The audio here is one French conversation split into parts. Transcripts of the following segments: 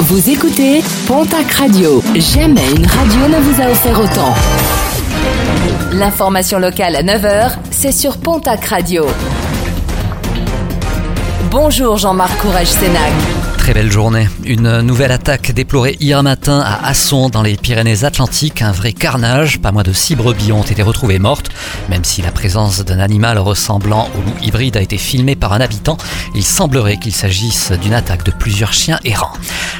Vous écoutez Pontac Radio. Jamais une radio ne vous a offert autant. L'information locale à 9h, c'est sur Pontac Radio. Bonjour Jean-Marc Courage Sénac. Très belle journée. Une nouvelle attaque déplorée hier matin à Asson dans les Pyrénées-Atlantiques. Un vrai carnage. Pas moins de six brebis ont été retrouvées mortes. Même si la présence d'un animal ressemblant au loup hybride a été filmée par un habitant, il semblerait qu'il s'agisse d'une attaque de plusieurs chiens errants.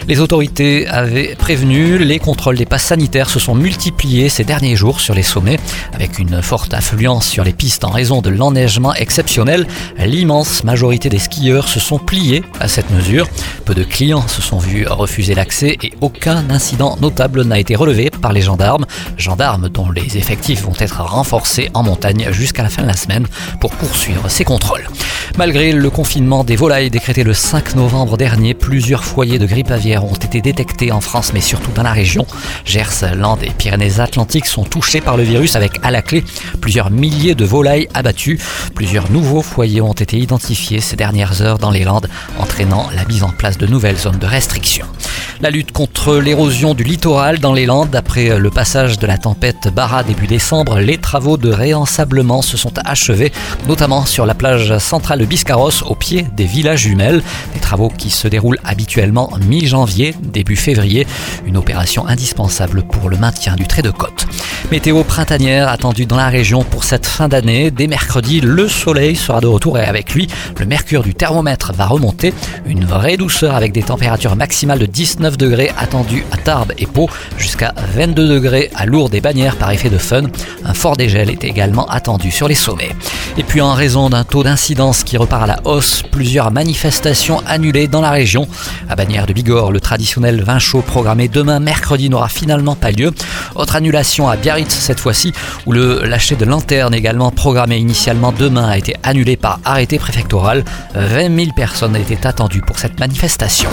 Les autorités avaient prévenu, les contrôles des passes sanitaires se sont multipliés ces derniers jours sur les sommets, avec une forte affluence sur les pistes en raison de l'enneigement exceptionnel. L'immense majorité des skieurs se sont pliés à cette mesure de clients se sont vus refuser l'accès et aucun incident notable n'a été relevé par les gendarmes. Gendarmes dont les effectifs vont être renforcés en montagne jusqu'à la fin de la semaine pour poursuivre ces contrôles. Malgré le confinement des volailles décrété le 5 novembre dernier, plusieurs foyers de grippe aviaire ont été détectés en France mais surtout dans la région. Gers, Landes et Pyrénées-Atlantiques sont touchés par le virus avec à la clé plusieurs milliers de volailles abattues. Plusieurs nouveaux foyers ont été identifiés ces dernières heures dans les Landes, entraînant la mise en place de de nouvelles zones de restriction. La lutte contre l'érosion du littoral dans les Landes, après le passage de la tempête Barra début décembre, les travaux de réensablement se sont achevés, notamment sur la plage centrale de Biscarros, au pied des villages jumelles. Des travaux qui se déroulent habituellement mi-janvier, début février, une opération indispensable pour le maintien du trait de côte. Météo printanière attendue dans la région pour cette fin d'année. Dès mercredi, le soleil sera de retour et avec lui, le mercure du thermomètre va remonter. Une vraie douceur avec des températures maximales de 19 degrés attendues à Tarbes et Pau, jusqu'à 22 degrés à Lourdes et Bagnères par effet de fun. Un fort dégel est également attendu sur les sommets. Et puis en raison d'un taux d'incidence qui repart à la hausse, plusieurs manifestations annulées dans la région. À Bagnères de Bigorre, le traditionnel vin chaud programmé demain mercredi n'aura finalement pas lieu. Autre annulation à Biarritz cette fois-ci, où le lâcher de lanterne également programmé initialement demain a été annulé par arrêté préfectoral. 20 000 personnes étaient attendues pour cette manifestation.